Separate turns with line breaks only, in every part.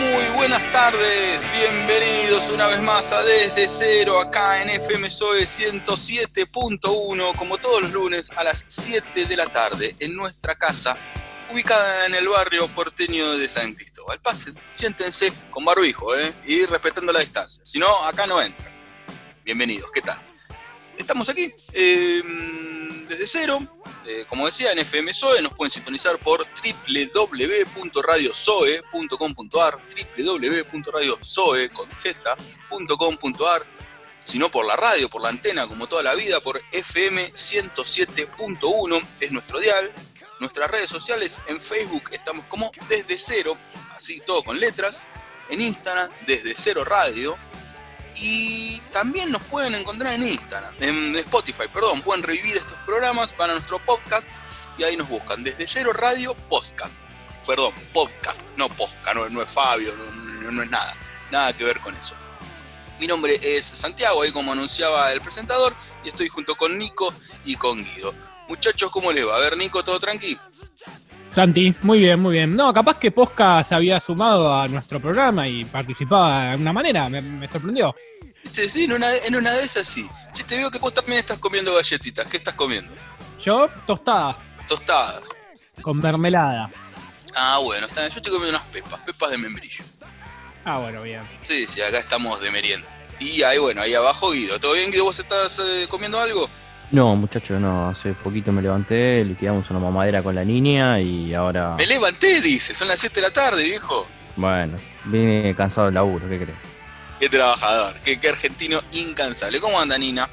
muy buenas tardes. Bienvenidos una vez más a Desde Cero acá en FM SOE 107.1, como todos los lunes a las 7 de la tarde en nuestra casa, ubicada en el barrio porteño de San Cristóbal. Pasen, siéntense con barbijo ¿eh? y respetando la distancia. Si no, acá no entran. Bienvenidos, ¿qué tal? Estamos aquí. Eh, desde cero. Eh, como decía, en FM SOE nos pueden sintonizar por www.radiosoe.com.ar, www.radiosoe.com.ar, si no por la radio, por la antena, como toda la vida, por FM 107.1 es nuestro dial. Nuestras redes sociales en Facebook estamos como Desde Cero, así todo con letras. En Instagram, Desde Cero Radio y también nos pueden encontrar en Instagram, en Spotify, perdón, pueden revivir estos programas para nuestro podcast y ahí nos buscan desde cero radio podcast. Perdón, podcast, no podcast, no, es Fabio, no, es nada, nada que ver con eso. Mi nombre es Santiago, ahí como anunciaba el presentador, y estoy junto con Nico y con Guido. Muchachos, ¿cómo les va? A ver, Nico, ¿todo tranquilo?
Santi, muy bien, muy bien. No, capaz que Posca se había sumado a nuestro programa y participaba de alguna manera, me, sorprendió.
Sí, en una, en una de esas sí. Yo te veo que vos también estás comiendo galletitas. ¿Qué estás comiendo?
Yo, tostadas.
Tostadas.
Con mermelada.
Ah, bueno, yo estoy comiendo unas pepas, pepas de membrillo.
Ah, bueno, bien.
Sí, sí, acá estamos de merienda. Y ahí, bueno, ahí abajo Guido. ¿Todo bien, Guido? ¿Vos estás eh, comiendo algo?
No, muchacho, no. Hace poquito me levanté, liquidamos una mamadera con la niña y ahora.
Me levanté, dice. Son las 7 de la tarde, viejo.
Bueno, vine cansado del laburo, ¿qué crees?
Qué trabajador, qué, argentino incansable. ¿Cómo anda, Nina?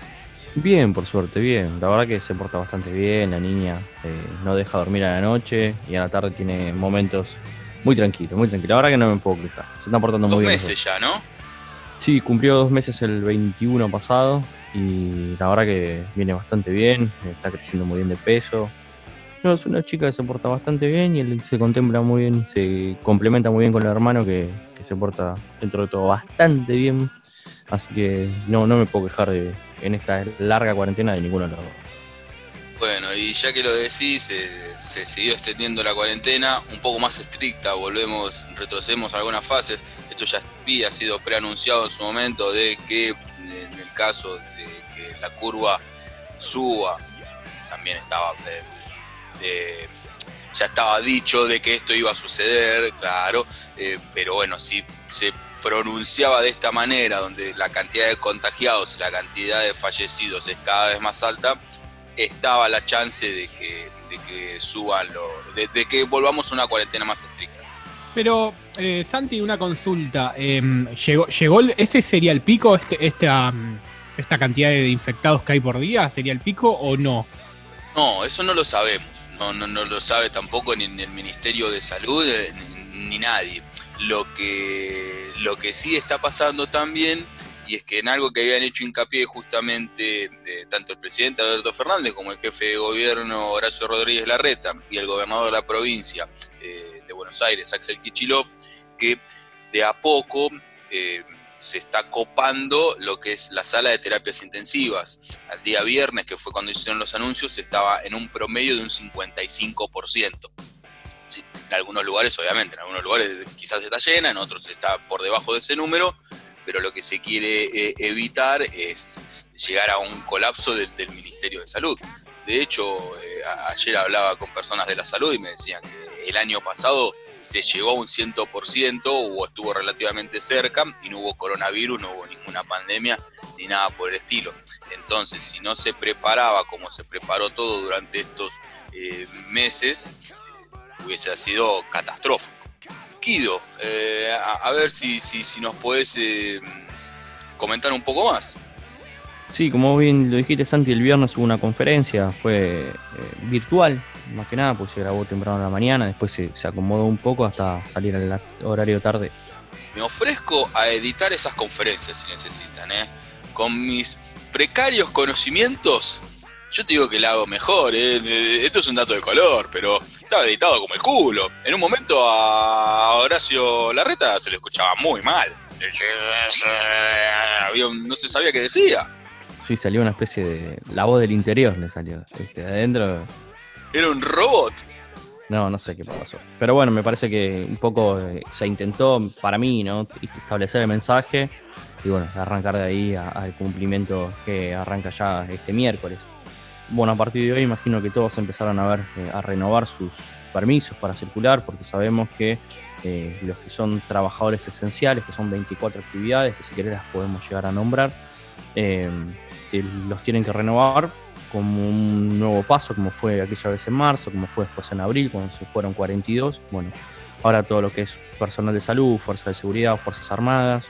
Bien, por suerte, bien. La verdad que se porta bastante bien. La niña eh, no deja dormir a la noche y a la tarde tiene momentos muy tranquilos, muy tranquilos. La verdad que no me puedo quejar. Se está portando muy bien.
Dos meses ya, ¿no?
Sí, cumplió dos meses el 21 pasado y la verdad que viene bastante bien, está creciendo muy bien de peso. No, es una chica que se porta bastante bien y él se contempla muy bien, se complementa muy bien con el hermano que, se porta dentro de todo bastante bien. Así que no, no me puedo quejar de, en esta larga cuarentena de ninguno de los dos.
Bueno, y ya que lo decís, eh, se siguió extendiendo la cuarentena, un poco más estricta, volvemos, retrocedemos algunas fases. Esto ya había sido preanunciado en su momento de que en el caso de que la curva suba, también estaba ya estaba dicho de que esto iba a suceder, claro, eh, pero bueno, si se pronunciaba de esta manera, donde la cantidad de contagiados la cantidad de fallecidos es cada vez más alta, estaba la chance de que, de que suban, lo, de, que volvamos a una cuarentena más estricta.
Pero, eh, Santi, una consulta. Em, ¿llegó, ¿Llegó ese sería el pico, este, esta, esta cantidad de infectados que hay por día? ¿Sería el pico o no?
No, eso no lo sabemos. No, no, lo sabe tampoco ni el Ministerio de Salud eh, ni, nadie. Lo que, lo que sí está pasando también y es que en algo que habían hecho hincapié justamente tanto el presidente Alberto Fernández como el jefe de gobierno Horacio Rodríguez Larreta y el gobernador de la provincia eh, de Buenos Aires, Axel Kichilov, que de a poco eh, se está copando lo que es la sala de terapias intensivas. Al día viernes, que fue cuando hicieron los anuncios, estaba en un promedio de un 55%. en algunos lugares, obviamente, en algunos lugares quizás está llena, en otros está por debajo de ese número, pero lo que se quiere eh, evitar es llegar a un colapso del, Ministerio de Salud. De hecho, eh, ayer hablaba con personas de la salud y me decían que el año pasado se llegó a un 100% o estuvo relativamente cerca y no hubo coronavirus, no hubo ninguna pandemia ni nada por el estilo. Entonces, si no se preparaba como se preparó todo durante estos eh, meses, hubiese sido catastrófico. Eh, a, ver si, si, nos podés eh, comentar un poco más.
Sí, como bien lo dijiste Santi, el viernes hubo una conferencia, fue eh, virtual, más que nada, pues se grabó temprano en la mañana, después se, acomodó un poco hasta salir al horario tarde.
Me ofrezco a editar esas conferencias si necesitan, ¿eh? Con mis precarios conocimientos, yo te digo que la hago mejor, ¿eh? esto es un dato de color, pero estaba editado como el culo. En un momento a Horacio Larreta se le escuchaba muy mal. no se sabía qué decía.
Sí, salió una especie de. La voz del interior le salió. Este, adentro.
Era un robot.
No, no sé qué pasó. Pero bueno, me parece que un poco eh, se intentó, para mí, ¿no? Establecer el mensaje y bueno, arrancar de ahí al cumplimiento que arranca ya este miércoles. Bueno, a partir de hoy imagino que todos empezaron a ver, eh, a renovar sus permisos para circular, porque sabemos que eh, los que son trabajadores esenciales, que son 24 actividades, que si querés las podemos llegar a nombrar, los tienen que renovar como un nuevo paso, como fue aquella vez en marzo, como fue después en abril, cuando se fueron 42. Bueno, ahora todo lo que es personal de salud, fuerzas de seguridad, fuerzas armadas,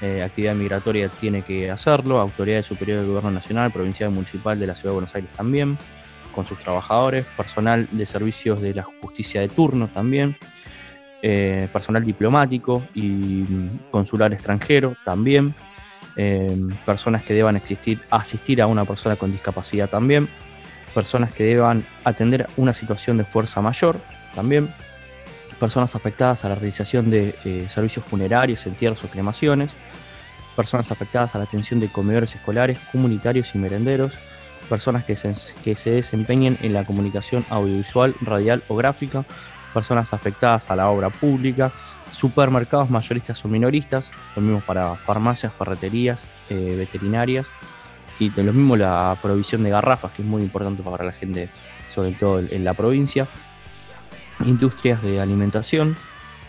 eh, actividad migratoria tiene que hacerlo, autoridades superiores del gobierno nacional, provincial y municipal de la ciudad de Buenos Aires también, con sus trabajadores, personal de servicios de la justicia de turno también, eh, personal diplomático y consular extranjero también. Em, personas que deban existir, asistir a una persona con discapacidad también, personas que deban atender una situación de fuerza mayor también, personas afectadas a la realización de eh, servicios funerarios, entierros o cremaciones, personas afectadas a la atención de comedores escolares, comunitarios y merenderos, personas que que se desempeñen en la comunicación audiovisual, radial o gráfica, personas afectadas a la obra pública, supermercados mayoristas o minoristas, lo mismo para farmacias, ferreterías, eh, veterinarias y lo mismo la provisión de garrafas, que es muy importante para la gente, sobre todo en la provincia, industrias de alimentación,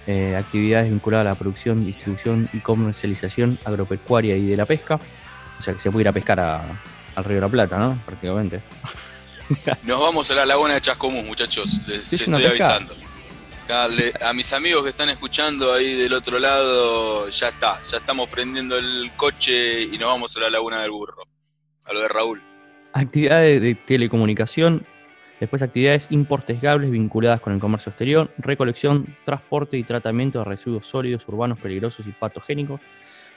eh, actividades vinculadas a la producción, distribución y comercialización agropecuaria y de la pesca, o sea que se puede ir a pescar al Río de la Plata, ¿no? Prácticamente.
Nos vamos a la laguna de Chascomús, muchachos, les estoy avisando a mis amigos que están escuchando ahí del otro lado, ya está, ya estamos prendiendo el coche y nos vamos a la Laguna del Burro, a lo de Raúl.
Actividades de telecomunicación, después actividades importesgables vinculadas con el comercio exterior, recolección, transporte y tratamiento de residuos sólidos, urbanos, peligrosos y patogénicos,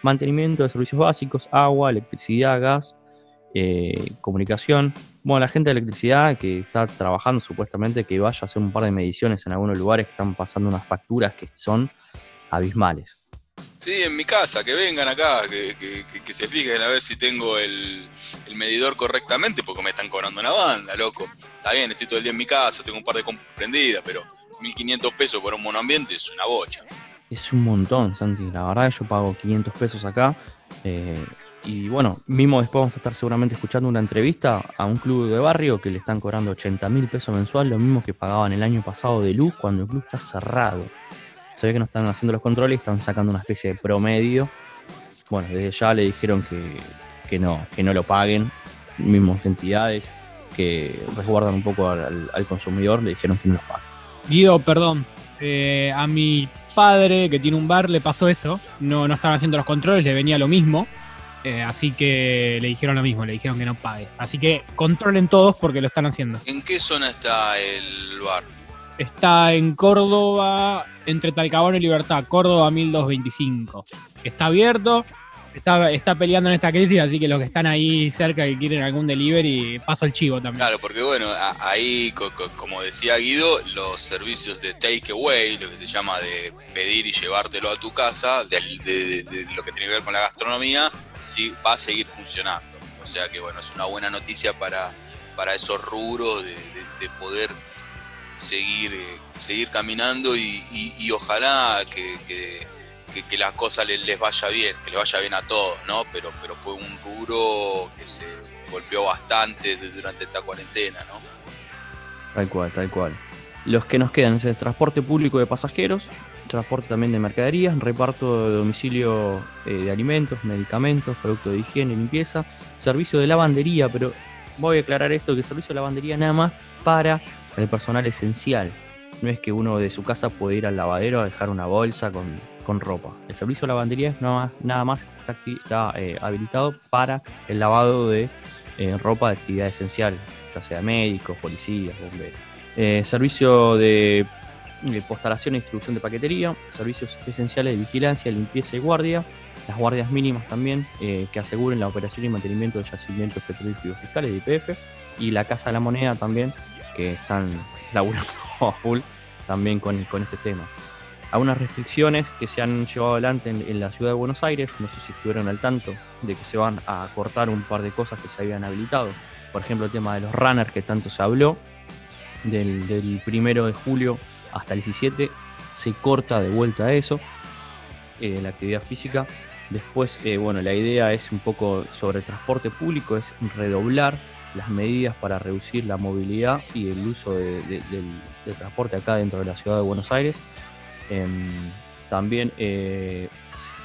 mantenimiento de servicios básicos, agua, electricidad, gas, eh, comunicación. Bueno, la gente de electricidad que está trabajando supuestamente que vaya a hacer un par de mediciones en algunos lugares que están pasando unas facturas que son abismales.
Sí, en mi casa, que vengan acá, que, se fijen a ver si tengo el, medidor correctamente, porque me están cobrando una banda, loco. Está bien, estoy todo el día en mi casa, tengo un par de comprendidas, pero 1.500 pesos por un monoambiente es una bocha.
Es un montón, Santi. La verdad, yo pago 500 pesos acá. Eh, y bueno, mismo después vamos a estar seguramente escuchando una entrevista a un club de barrio que le están cobrando 80 mil pesos mensual, lo mismo que pagaban el año pasado de luz cuando el club está cerrado. Se ve que no están haciendo los controles, están sacando una especie de promedio. Bueno, desde ya le dijeron que, no, que no lo paguen, mismos entidades que resguardan un poco al, consumidor, le dijeron que no lo paguen.
Guido, perdón, eh, a mi padre que tiene un bar le pasó eso, no, no estaban haciendo los controles, le venía lo mismo eh, así que le dijeron lo mismo, le dijeron que no pague. Así que controlen todos porque lo están haciendo.
¿En qué zona está el bar?
Está en Córdoba, entre Talcahuano y Libertad, Córdoba 1225. Está abierto, está, está peleando en esta crisis, así que los que están ahí cerca y quieren algún delivery, paso el chivo también.
Claro, porque bueno, ahí, como decía Guido, los servicios de takeaway, lo que se llama de pedir y llevártelo a tu casa, de lo que tiene que ver con la gastronomía, sí va a seguir funcionando. O sea que bueno, es una buena noticia para, para esos rubros de, poder seguir, eh, seguir caminando y, ojalá que, que, las cosas les, vaya bien, que les vaya bien a todos, ¿no? Pero, pero fue un rubro que se golpeó bastante durante esta cuarentena, ¿no?
Tal cual, tal cual. Los que nos quedan es el transporte público de pasajeros, transporte también de mercaderías, reparto de domicilio eh, de alimentos, medicamentos, productos de higiene, limpieza, servicio de lavandería, pero voy a aclarar esto, que servicio de lavandería nada más para el personal esencial. No es que uno de su casa puede ir al lavadero a dejar una bolsa con, ropa. El servicio de lavandería nada más, nada más está, eh, habilitado para el lavado de eh, ropa de actividad esencial, ya sea médicos, policías, bomberos. Servicio de postalación e distribución de paquetería, servicios esenciales de vigilancia, limpieza y guardia, las guardias mínimas también que aseguren la operación y mantenimiento de yacimientos petrolíferos fiscales de IPF, y la Casa de la Moneda también, que están laburando a full también con, con este tema. Algunas restricciones que se han llevado adelante en, en, la ciudad de Buenos Aires, no sé si estuvieron al tanto de que se van a cortar un par de cosas que se habían habilitado. Por ejemplo, el tema de los runners que tanto se habló, del, primero de julio hasta el 17 se corta de vuelta a eso, eh, la actividad física. Después, eh, bueno, la idea es un poco sobre transporte público, es redoblar las medidas para reducir la movilidad y el uso de- de- del, transporte acá dentro de la ciudad de Buenos Aires. Em, también eh,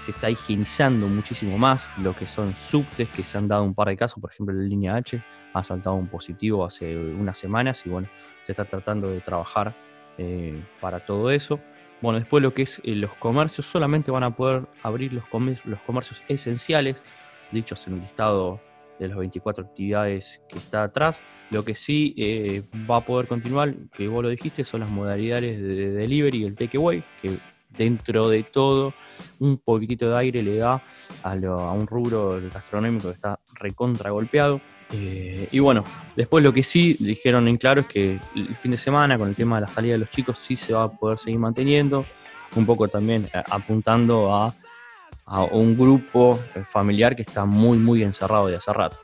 se está higienizando muchísimo más lo que son subtes, que se han dado un par de casos, por ejemplo, la línea H ha saltado un positivo hace unas semanas y bueno, se está tratando de trabajar eh, para todo eso. Bueno, después lo que es eh, los comercios, solamente van a poder abrir los, comer- los comercios esenciales, dichos en el listado de las 24 actividades que está atrás. Lo que sí eh, va a poder continuar, que vos lo dijiste, son las modalidades de delivery y el takeaway, que dentro de todo un poquitito de aire le da a, un rubro gastronómico que está recontra golpeado. Eh, y bueno, después lo que sí dijeron en claro es que el fin de semana con el tema de la salida de los chicos sí se va a poder seguir manteniendo, un poco también eh, apuntando a, a un grupo eh, familiar que está muy muy encerrado de hace rato.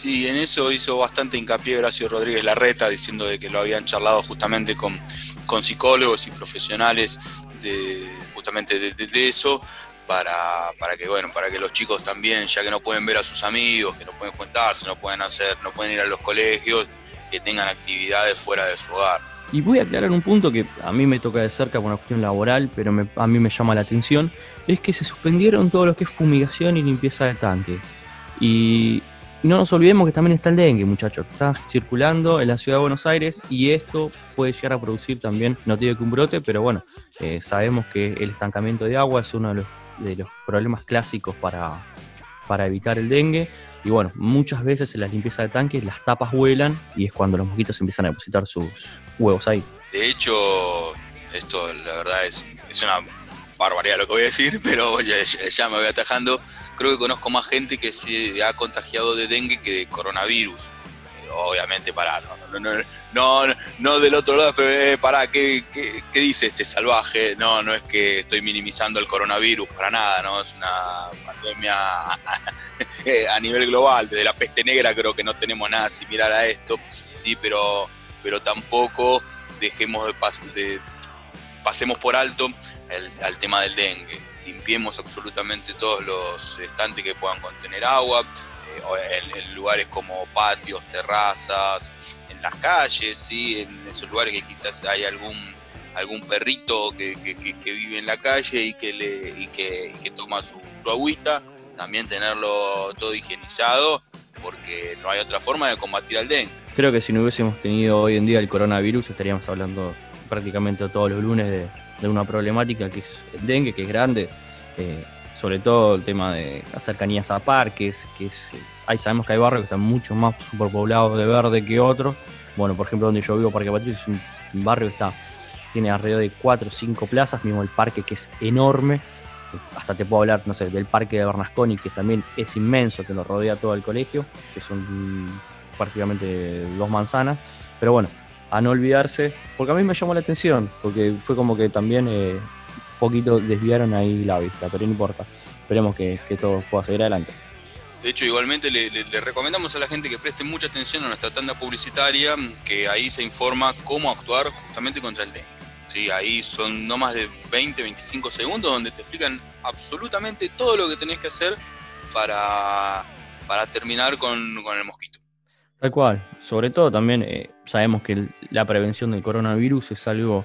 Sí, en eso hizo bastante hincapié Horacio Rodríguez Larreta, diciendo de que lo habían charlado justamente con, con psicólogos y profesionales de justamente de eso, para, para que bueno, para que los chicos también, ya que no pueden ver a sus amigos, que no pueden juntarse, no pueden hacer, no pueden ir a los colegios, que tengan actividades fuera de su hogar.
Y voy a aclarar un punto que a mí me toca de cerca por una cuestión laboral, pero me- a mí me llama la atención, es que se suspendieron todo lo que es fumigación y limpieza de tanque. Y no nos olvidemos que también está el dengue, muchachos, que está circulando en la ciudad de Buenos Aires y esto puede llegar a producir también, no digo que un brote, pero bueno, eh, sabemos que el estancamiento de agua es uno de los, de los problemas clásicos para, para evitar el dengue. Y bueno, muchas veces en la limpieza de tanques las tapas vuelan y es cuando los mosquitos empiezan a depositar sus huevos ahí.
De hecho, esto la verdad es, es una barbaridad lo que voy a decir, pero ya- ya me voy atajando. Creo que conozco más gente que se ha contagiado de dengue que de coronavirus. Eh, Obviamente, pará, no, no, no, no, del otro lado, pero eh, pará, ¿qué, qué, dice este salvaje? No, no es que estoy minimizando el coronavirus, para nada, ¿no? Es una pandemia eh, a nivel global. Desde la peste negra creo que no tenemos nada similar a esto, sí, pero, pero tampoco dejemos de- pasemos por alto el, al tema del dengue. Limpiemos absolutamente todos los estantes que puedan contener agua, eh, en, lugares como patios, terrazas, en las calles, ¿sí? en esos lugares que quizás hay algún algún perrito que, vive en la calle y que le y que toma su, su agüita, también tenerlo todo higienizado, porque no hay otra forma de combatir al dengue.
Creo que si no hubiésemos tenido hoy en día el coronavirus estaríamos hablando prácticamente todos los lunes de, de una problemática que es el dengue, que es grande, eh, sobre todo el tema de las cercanías a parques, que es, eh, ahí sabemos que hay barrios que están mucho más superpoblados de verde que otros. Bueno, por ejemplo, donde yo vivo, Parque Patricio, es un, barrio que está, tiene alrededor de 4 o 5 plazas, mismo el parque que es enorme. Hasta te puedo hablar, no sé, del parque de Bernasconi, que también es inmenso, que lo rodea todo el colegio, que son mm, prácticamente dos manzanas. Pero bueno, a no olvidarse, porque a mí me llamó la atención, porque fue como que también eh, un poquito desviaron ahí la vista, pero no importa. Esperemos que, que todo pueda seguir adelante.
De hecho, igualmente le, le- le recomendamos a la gente que preste mucha atención a nuestra tanda publicitaria, que ahí se informa cómo actuar justamente contra el dengue. Sí, ahí son no más de 20, 25 segundos donde te explican absolutamente todo lo que tenés que hacer para, para terminar con, con el mosquito.
Tal cual. Sobre todo también eh, sabemos que la prevención del coronavirus es algo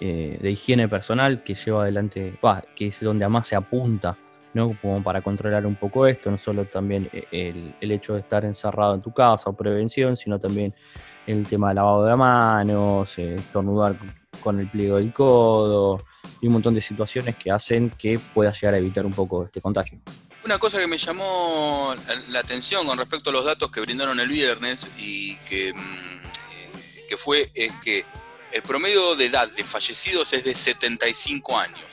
eh, de higiene personal que lleva adelante, bah, que es donde más se apunta, ¿no? Como para controlar un poco esto, no solo también eh, el, el hecho de estar encerrado en tu casa o prevención, sino también el tema del lavado de manos, eh, estornudar con el pliego del codo y un montón de situaciones que hacen que puedas llegar a evitar un poco este contagio.
Una cosa que me llamó la atención con respecto a los datos que brindaron el viernes y que, mm, eh, fue es que el promedio de edad de fallecidos es de 75 años,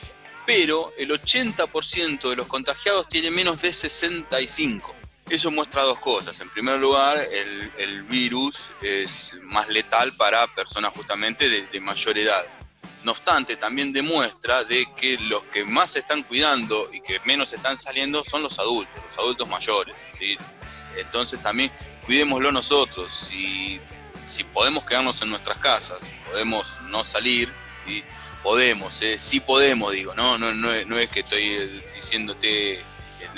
pero el 80% de los contagiados tiene menos de 65. Eso muestra dos cosas. En primer lugar, el, virus es más letal para personas justamente de mayor edad. No obstante, también demuestra de que los que más se están cuidando y que menos están saliendo son los adultos, los adultos mayores. ¿sí? Entonces también cuidémoslo nosotros. Si si podemos quedarnos en nuestras casas, podemos no salir, y podemos, eh, sí podemos, digo, no, no, no, no es que estoy eh, diciéndote que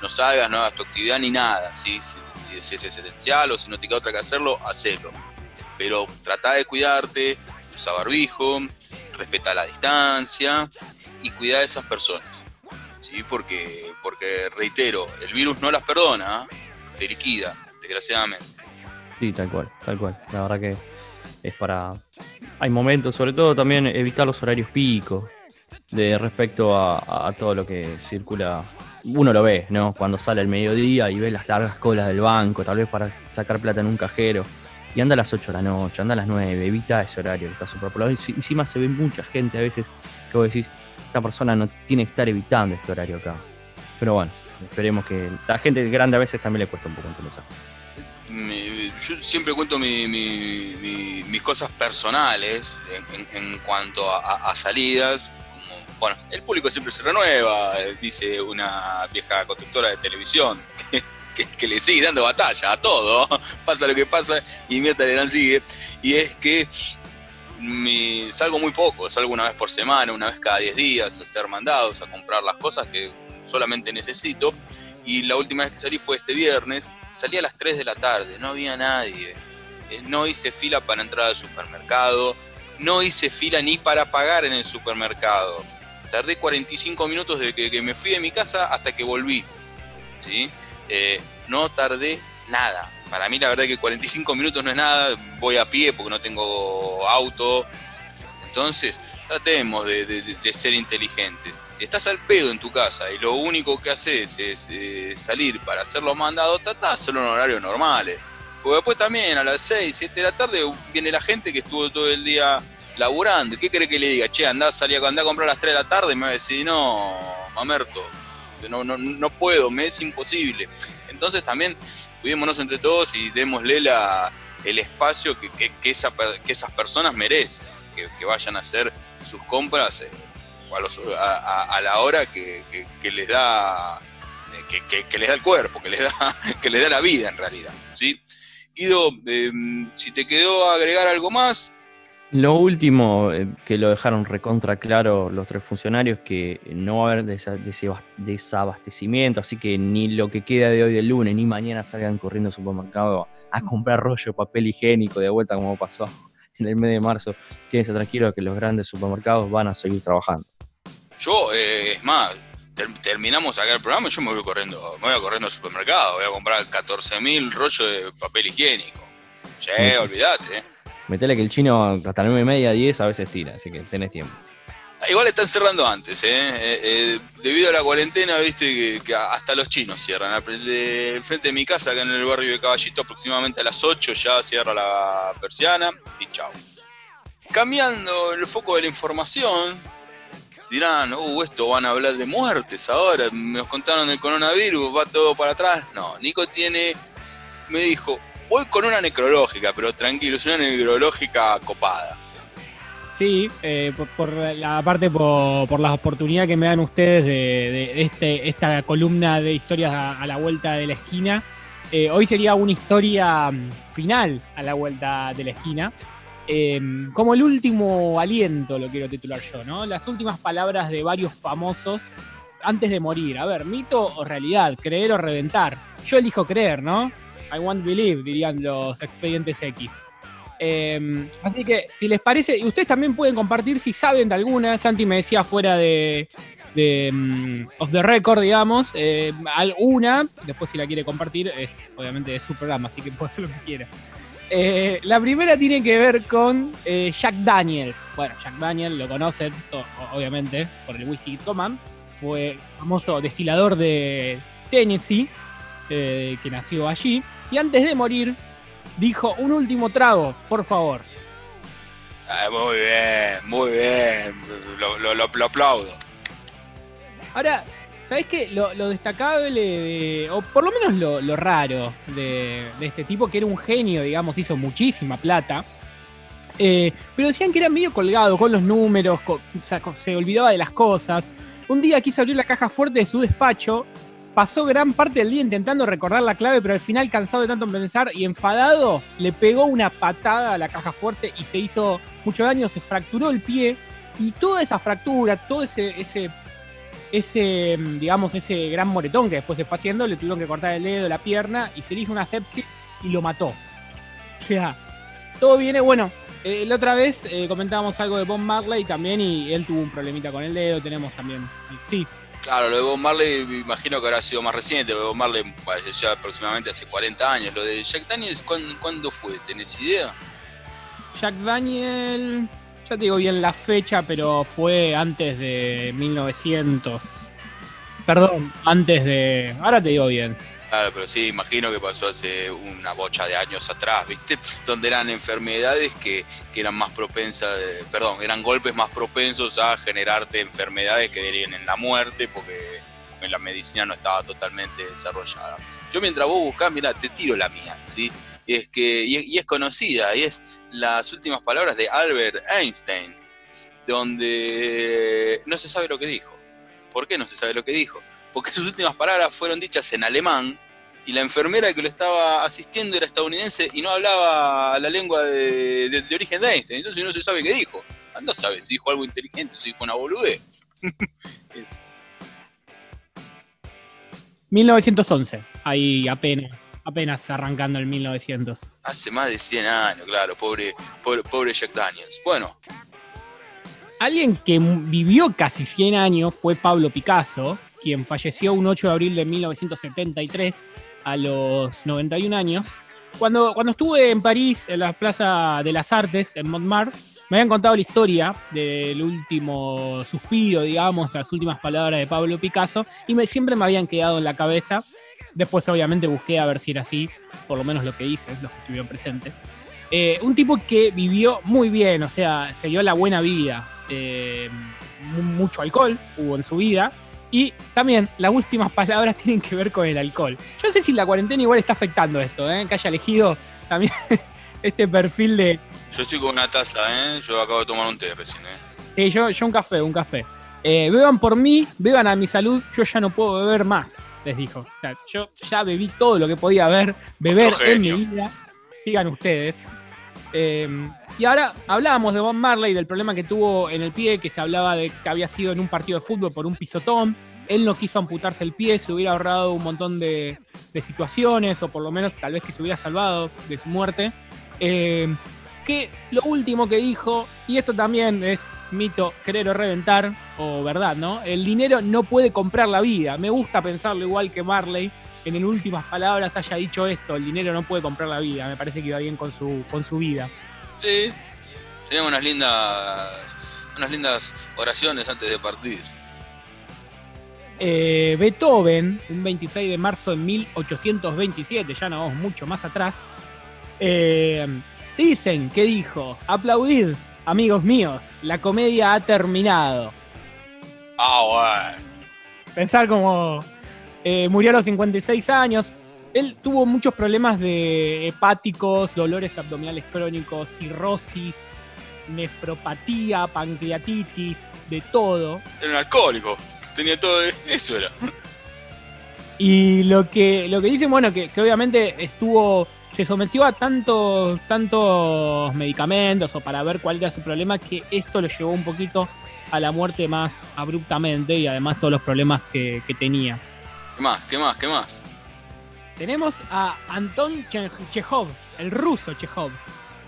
no salgas, no hagas tu actividad ni nada, ¿sí? si, si, es esencial o si no te queda otra que hacerlo, hacelo. Pero trata de cuidarte, usa barbijo, respeta la distancia y cuida de esas personas. ¿sí? Porque, porque, reitero, el virus no las perdona, te liquida, desgraciadamente.
Sí, tal cual, tal cual. La verdad que es para... Hay momentos, sobre todo también evitar los horarios picos, de respecto a, todo lo que circula. Uno lo ve, ¿no? Cuando sale al mediodía y ve las largas colas del banco, tal vez para sacar plata en un cajero. Y anda a las 8 de la noche, anda a las 9, evita ese horario que está súper poblado. Y encima se ve mucha gente a veces que vos decís, esta persona no tiene que estar evitando este horario acá. Pero bueno, esperemos que la gente grande a veces también le cuesta un poco entender
yo siempre cuento mis cosas personales en, cuanto a, salidas. bueno, el público siempre se renueva, dice una vieja conductora de televisión. Que, le sigue dando batalla a todo, pasa lo que pasa y Mirta Legrand sigue. Y es que salgo muy poco, salgo una vez por semana, una vez cada 10 días a ser mandados a comprar las cosas que solamente necesito. Y la última vez que salí fue este viernes. Salí a las 3 de la tarde, no había nadie. Eh, no hice fila para entrar al supermercado. No hice fila ni para pagar en el supermercado. Tardé 45 minutos desde que, me fui de mi casa hasta que volví. ¿sí? Eh, no tardé nada. Para mí la verdad que 45 minutos no es nada. Voy a pie porque no tengo auto. Entonces, tratemos de ser inteligentes si estás al pedo en tu casa y lo único que haces es eh, salir para hacer los mandados, tratá de hacerlo en horarios normales. Porque después también a las 6, 7 de la tarde viene la gente que estuvo todo el día laburando. ¿Qué cree que le diga? Che, andá, salí a, andá a comprar a las 3 de la tarde y me va a decir, no, mamerto, no, no, no puedo, me es imposible. Entonces también cuidémonos entre todos y démosle la, el espacio que, que, que, esas personas merecen, que, vayan a hacer sus compras. Eh, a, la hora que, les da que, les da el cuerpo, que les da, que les da la vida en realidad. ¿sí? Guido, em, si te quedó agregar algo más.
Lo último eh, que lo dejaron recontra claro los tres funcionarios, que no va a haber desabastecimiento, así que ni lo que queda de hoy del lunes, ni mañana salgan corriendo al supermercado a comprar rollo, papel higiénico de vuelta como pasó en el mes de marzo. Quédense tranquilos que los grandes supermercados van a seguir trabajando.
Yo, eh, es más, terminamos acá el programa y yo me voy corriendo, me voy corriendo al supermercado, voy a comprar 14.000 rollos de papel higiénico. Che, olvídate. Eh.
Metele que el chino hasta 9 y media, 10 a veces tira, así que tenés tiempo.
Ah, igual están cerrando antes, ¿eh? eh debido a la cuarentena, viste que, hasta los chinos cierran. De frente de mi casa, acá en el barrio de Caballito, aproximadamente a las 8 ya cierra la persiana y chao. Cambiando el foco de la información, dirán, uh, esto van a hablar de muertes ahora, nos contaron el coronavirus, va todo para atrás. No, Nico tiene, me dijo, voy con una necrológica, pero tranquilo, es una necrológica copada.
Sí, eh, por, la parte por, la oportunidad que me dan ustedes de, este, esta columna de historias a, la vuelta de la esquina. Eh, hoy sería una historia mm, final a la vuelta de la esquina. Em, como el último aliento, lo quiero titular yo, ¿no? Las últimas palabras de varios famosos antes de morir. A ver, mito o realidad, creer o reventar. Yo elijo creer, ¿no? I want believe, dirían los expedientes X. Em, así que, si les parece, y ustedes también pueden compartir si saben de alguna. Santi me decía fuera de, mm, Off the Record, digamos, eh, alguna. Después, si la quiere compartir, es obviamente de su programa, así que puede hacer lo que quiera. Eh, la primera tiene que ver con eh, Jack Daniels. Bueno, Jack Daniels lo conocen, obviamente, por el whisky que toman. Fue famoso destilador de Tennessee, eh, que nació allí. Y antes de morir, dijo: Un último trago, por favor.
Ah, muy bien, muy bien. lo aplaudo.
Ahora, ¿Sabes qué? Lo, destacable, o por lo menos lo, raro de, este tipo, que era un genio, digamos, hizo muchísima plata. Eh, pero decían que era medio colgado con los números, se olvidaba de las cosas. Un día quiso abrir la caja fuerte de su despacho pasó gran parte del día intentando recordar la clave, pero al final, cansado de tanto pensar y enfadado, le pegó una patada a la caja fuerte y se hizo mucho daño, se fracturó el pie. Y toda esa fractura, todo ese, ese, ese, digamos, ese gran moretón que después se fue haciendo, le tuvieron que cortar el dedo, la pierna, y se le hizo una sepsis y lo mató. O sea, todo viene, bueno, eh, la otra vez eh, comentábamos algo de Bob Marley también y él tuvo un problemita con el dedo, tenemos también. Sí.
Claro, lo de Bob Marley imagino que habrá sido más reciente, Bob Marley falleció aproximadamente hace 40 años. Lo de Jack Daniels, ¿cuándo, fue? ¿Tenés idea?
Jack Daniel, ya te digo bien la fecha, pero fue antes de 1900. Perdón, antes de... Ahora te digo bien.
Claro, pero sí, imagino que pasó hace una bocha de años atrás, ¿viste? Donde eran enfermedades que, eran más propensas, perdón, eran golpes más propensos a generarte enfermedades que darían en la muerte, porque en la medicina no estaba totalmente desarrollada. Yo mientras vos buscás, mira, te tiro la mía, ¿sí? Y es, que, y es conocida, y es las últimas palabras de Albert Einstein, donde no se sabe lo que dijo. ¿Por qué no se sabe lo que dijo? Porque sus últimas palabras fueron dichas en alemán y la enfermera que lo estaba asistiendo era estadounidense y no hablaba la lengua de, origen de Einstein, entonces no se sabe qué dijo. No sabe si dijo algo inteligente o si dijo una boludez.
1911, ahí apenas, apenas arrancando el 1900.
Hace más de 100 años, claro, pobre, pobre, pobre Jack Daniels. Bueno.
Alguien que vivió casi 100 años fue Pablo Picasso, quien falleció un 8 de abril de 1973 a los 91 años. Cuando, cuando estuve en París, en la Plaza de las Artes, en Montmartre, me habían contado la historia del último suspiro, digamos, las últimas palabras de Pablo Picasso, y me, siempre me habían quedado en la cabeza. Después, obviamente, busqué a ver si era así, por lo menos lo que hice, los que estuvieron presentes. Eh, un tipo que vivió muy bien, o sea, se dio la buena vida. Eh, mucho alcohol hubo en su vida, y también las últimas palabras tienen que ver con el alcohol. Yo no sé si la cuarentena igual está afectando esto, ¿eh? que haya elegido también este perfil de...
Yo estoy con una taza, ¿eh? yo acabo de tomar un té recién.
¿eh? yo, yo un café, un café. Eh, beban por mí, beban a mi salud, yo ya no puedo beber más, les dijo. O sea, yo ya bebí todo lo que podía beber, beber en mi vida. Sigan ustedes. Eh, y ahora hablábamos de Bob Marley, del problema que tuvo en el pie, que se hablaba de que había sido en un partido de fútbol por un pisotón. Él no quiso amputarse el pie, se hubiera ahorrado un montón de, situaciones, o por lo menos tal vez que se hubiera salvado de su muerte. Eh, que lo último que dijo, y esto también es mito, querer o reventar, o verdad, ¿no? El dinero no puede comprar la vida. Me gusta pensarlo igual que Marley, en en últimas palabras haya dicho esto, el dinero no puede comprar la vida. Me parece que iba bien con su, con su vida.
Sí, teníamos unas lindas, unas lindas oraciones antes de partir.
Eh, Beethoven, un 26 de marzo de 1827, ya no vamos mucho más atrás, eh, dicen que dijo, aplaudid, amigos míos, la comedia ha terminado.
Ah, bueno.
Pensar como eh, murió a los 56 años, él tuvo muchos problemas de hepáticos, dolores abdominales crónicos, cirrosis, nefropatía, pancreatitis, de todo.
Era un alcohólico, tenía todo eso era.
Y lo que, lo que dicen, bueno, que, obviamente estuvo, se sometió a tantos, tantos medicamentos o para ver cuál era su problema, que esto lo llevó un poquito a la muerte más abruptamente y además todos los problemas que, que tenía.
¿Qué más? ¿Qué más? ¿Qué más?
Tenemos a Anton Chekhov, el ruso Chekhov.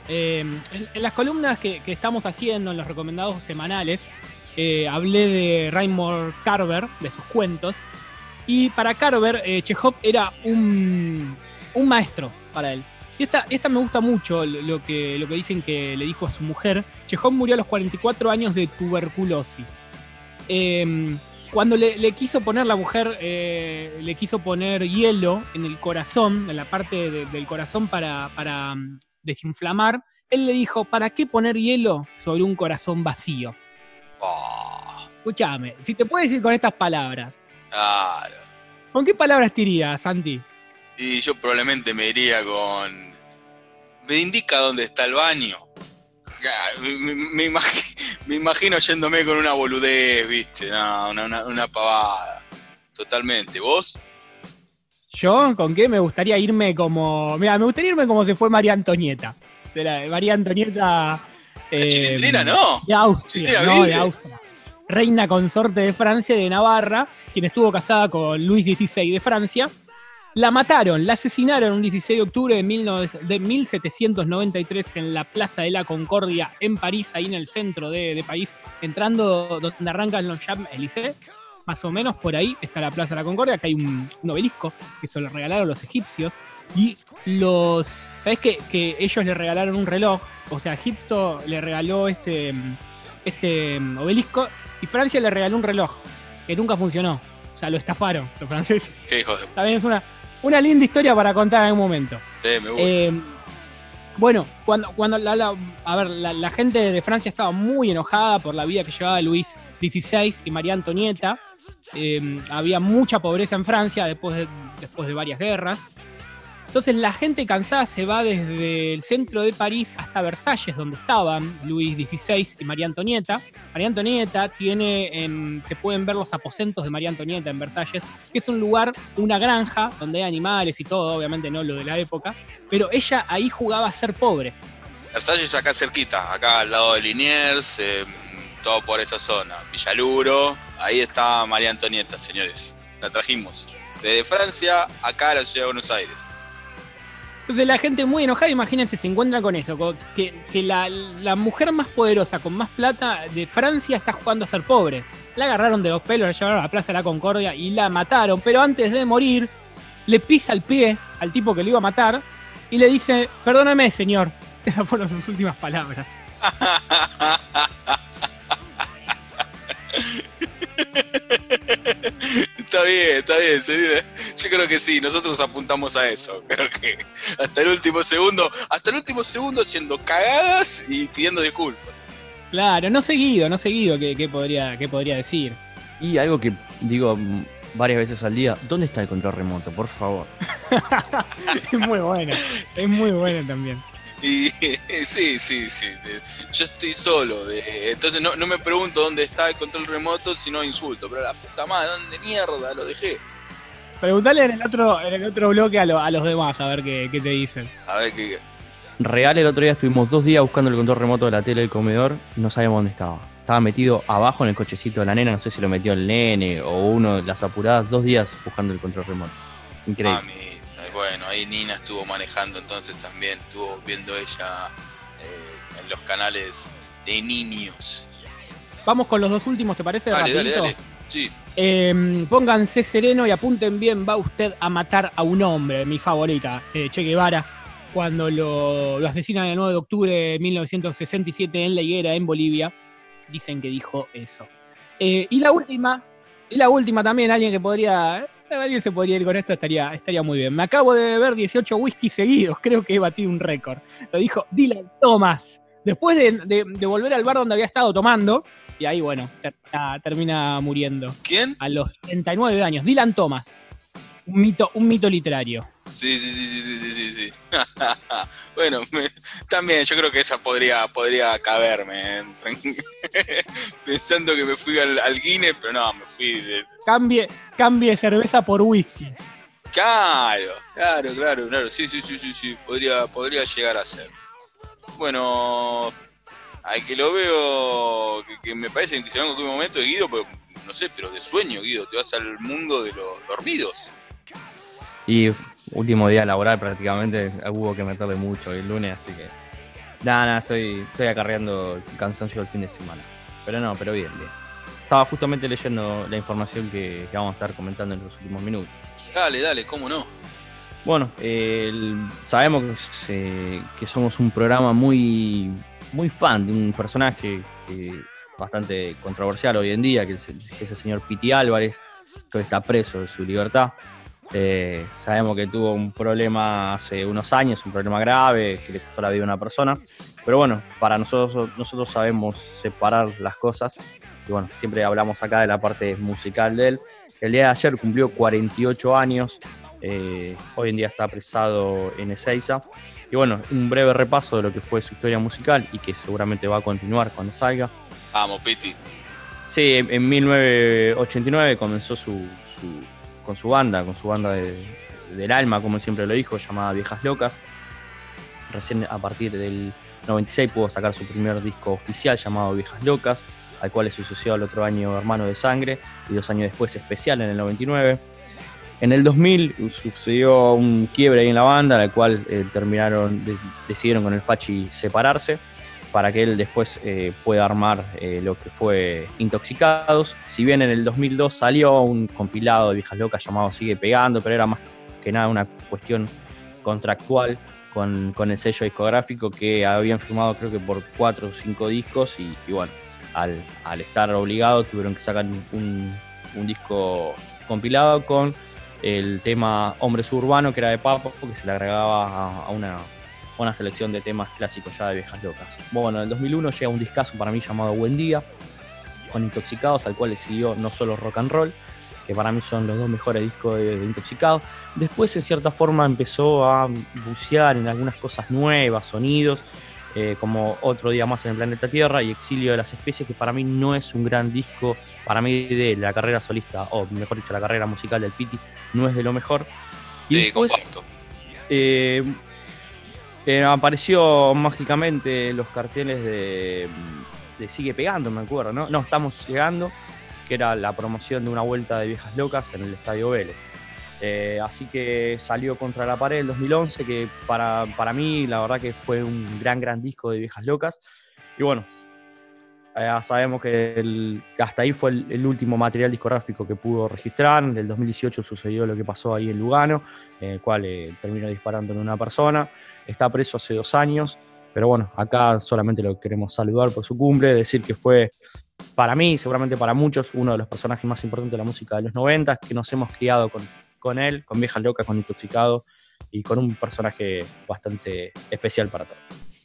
Eh, en, las columnas que, estamos haciendo, en los recomendados semanales, eh, hablé de Raymond Carver, de sus cuentos. Y para Carver, eh, Chekhov era un, maestro para él. Y esta, esta me gusta mucho lo que, lo que dicen que le dijo a su mujer. Chekhov murió a los 44 años de tuberculosis. Cuando le, quiso poner la mujer, eh, le quiso poner hielo en el corazón, en la parte del corazón para, para mm, desinflamar, él le dijo, ¿para qué poner hielo sobre un corazón vacío?
Oh.
Escúchame, si te puedes decir con estas palabras.
Claro.
¿Con qué palabras te irías, Santi?
Y yo probablemente me iría con... Me indica dónde está el baño. Me, imagino, yéndome con una boludez, viste, una, pavada. Totalmente. ¿Vos?
Yo, ¿con qué? Me gustaría irme como. Mira, me gustaría irme como se fue María Antonieta. De la, María Antonieta.
Eh, Chilindrina, no.
De Austria, no, de Austria. Reina consorte de Francia y de Navarra, quien estuvo casada con Luis XVI de Francia. La mataron, la asesinaron un 16 de octubre de, 1793 en la Plaza de la Concordia en París, ahí en el centro de, de París, entrando donde arrancan los Champs-Élysées más o menos por ahí está la Plaza de la Concordia, acá hay un, obelisco que se lo regalaron los egipcios. Y los. ¿Sabes qué? Que ellos le regalaron un reloj. O sea, Egipto le regaló este, este obelisco y Francia le regaló un reloj que nunca funcionó. O sea, lo estafaron los franceses.
Qué hijos de...
También es una, una linda historia para contar en algún momento.
Sí, me gusta.
Eh, bueno, cuando, cuando la, a ver, la, gente de Francia estaba muy enojada por la vida que llevaba Luis XVI y María Antonieta, Em, había mucha pobreza en Francia después de, después de varias guerras. Entonces la gente cansada se va desde el centro de París hasta Versalles, donde estaban Luis XVI y María Antonieta. María Antonieta tiene, se pueden ver los aposentos de María Antonieta en Versalles, que es un lugar, una granja, donde hay animales y todo, obviamente no lo de la época, pero ella ahí jugaba a ser pobre.
Versalles acá cerquita, acá al lado de Liniers, em, todo por esa zona. Villaluro, ahí está María Antonieta, señores. La trajimos. Desde Francia acá a la ciudad de Buenos Aires.
Entonces la gente muy enojada, imagínense, se encuentra con eso, que, la, mujer más poderosa, con más plata de Francia está jugando a ser pobre. La agarraron de los pelos, la llevaron a la Plaza de la Concordia y la mataron, pero antes de morir le pisa el pie al tipo que le iba a matar y le dice, perdóname señor. Esas fueron sus últimas palabras.
Está bien, está bien. Yo creo que sí, nosotros apuntamos a eso. Creo que hasta el último segundo, hasta el último segundo haciendo cagadas y pidiendo disculpas.
Claro, no seguido, no seguido, ¿qué, podría, qué podría decir?
Y algo que digo varias veces al día, ¿dónde está el control remoto? Por favor.
es muy bueno, es muy bueno también.
Y sí, sí, sí. Yo estoy solo. De, entonces no, me pregunto dónde está el control remoto, sino insulto. Pero la puta madre, ¿dónde mierda lo dejé?
Preguntale en el otro, en el otro bloque a, a los demás a ver qué, te dicen.
A ver qué.
Real, el otro día estuvimos dos días buscando el control remoto de la tele del comedor y no sabíamos dónde estaba. Estaba metido abajo en el cochecito de la nena, no sé si lo metió el nene o uno de las apuradas, dos días buscando el control remoto. Increíble.
Bueno, ahí Nina estuvo manejando entonces también, estuvo viendo ella eh, en los canales de niños.
Vamos con los dos últimos, ¿te parece?
Dale, dale, dale. Sí.
Em, pónganse sereno y apunten bien, va usted a matar a un hombre, mi favorita, eh, Che Guevara, cuando lo, lo asesinan el 9 de octubre de 1967 en La Higuera, en Bolivia. Dicen que dijo eso. Eh, y la última, y la última también, alguien que podría alguien se podría ir con esto, estaría, estaría muy bien. Me acabo de beber 18 whisky seguidos, creo que he batido un récord. Lo dijo Dylan Thomas. Después de, volver al bar donde había estado tomando, y ahí, bueno, termina muriendo.
¿Quién?
A los 39 años. Dylan Thomas. Un mito, un mito literario.
Sí, sí, sí, sí, sí, sí. bueno, también yo creo que esa podría, podría caberme. ¿eh? Pensando que me fui al, Guinness, pero no, me fui de...
Cambie, cambie cerveza por whisky.
Claro, claro, claro, claro. Sí, sí, sí, sí, sí. Podría, podría llegar a ser. Bueno, al que lo veo, que, me parece que se va en cualquier momento Guido, pero no sé, pero de sueño, Guido, te vas al mundo de los dormidos.
Y último día laboral prácticamente, hubo que meterle mucho el lunes, así que nada, nada, estoy, estoy acarreando el cansancio del fin de semana. Pero no, pero bien, bien. Estaba justamente leyendo la información que, vamos a estar comentando en los últimos minutos.
Dale, dale, cómo no.
Bueno, sabemos que, que, somos un programa muy, muy fan de un personaje que, bastante controversial hoy en día, que es, el, que es el señor Piti Álvarez, que hoy está preso de su libertad. Eh, sabemos que tuvo un problema hace unos años, un problema grave, que le costó la vida a una persona. Pero bueno, para nosotros, nosotros sabemos separar las cosas. Y bueno, siempre hablamos acá de la parte musical de él. El día de ayer cumplió 48 años. Eh, hoy en día está apresado en Ezeiza. Y bueno, un breve repaso de lo que fue su historia musical y que seguramente va a continuar cuando salga.
Vamos, Piti.
Sí, en 1989 comenzó su con su banda, con su banda de, del alma, como siempre lo dijo, llamada Viejas Locas. Recién a partir del 96 pudo sacar su primer disco oficial llamado Viejas Locas, al cual le sucedió al otro año Hermano de Sangre y dos años después Especial en el 99. En el 2000 sucedió un quiebre ahí en la banda, al cual eh, terminaron, decidieron con el Fachi separarse para que él después eh, pueda armar eh, lo que fue Intoxicados. Si bien en el 2002 salió un compilado de Viejas Locas llamado Sigue Pegando, pero era más que nada una cuestión contractual con, el sello discográfico que habían firmado creo que por cuatro o cinco discos y, bueno, al, estar obligados tuvieron que sacar un, disco compilado con el tema Hombres Urbano que era de Papo, que se le agregaba a, una, una, selección de temas clásicos ya de viejas locas. Bueno, en el 2001 llega un discazo para mí llamado Buen Día, con Intoxicados, al cual le siguió no solo rock and roll, que para mí son los dos mejores discos de, Intoxicado. Después, en cierta forma, empezó a bucear en algunas cosas nuevas, sonidos, eh, como Otro Día Más en el Planeta Tierra y Exilio de las Especies, que para mí no es un gran disco, para mí de la carrera solista, o mejor dicho, la carrera musical del Piti, no es de lo mejor.
Y después,
eh, apareció mágicamente los carteles de, de Sigue Pegando, me acuerdo, ¿no? No, estamos llegando que era la promoción de una vuelta de Viejas Locas en el Estadio Vélez. Eh, así que salió contra la pared el 2011, que para, para, mí la verdad que fue un gran, gran disco de Viejas Locas. Y bueno, ya sabemos que, hasta ahí fue el, último material discográfico que pudo registrar. En el 2018 sucedió lo que pasó ahí en Lugano, en el cual eh, terminó disparando en una persona. Está preso hace dos años. Pero bueno, acá solamente lo queremos saludar por su cumple, decir que fue para mí, seguramente para muchos, uno de los personajes más importantes de la música de los 90, que nos hemos criado con, con él, con Vieja Loca, con Intoxicado y con un personaje bastante especial para todos.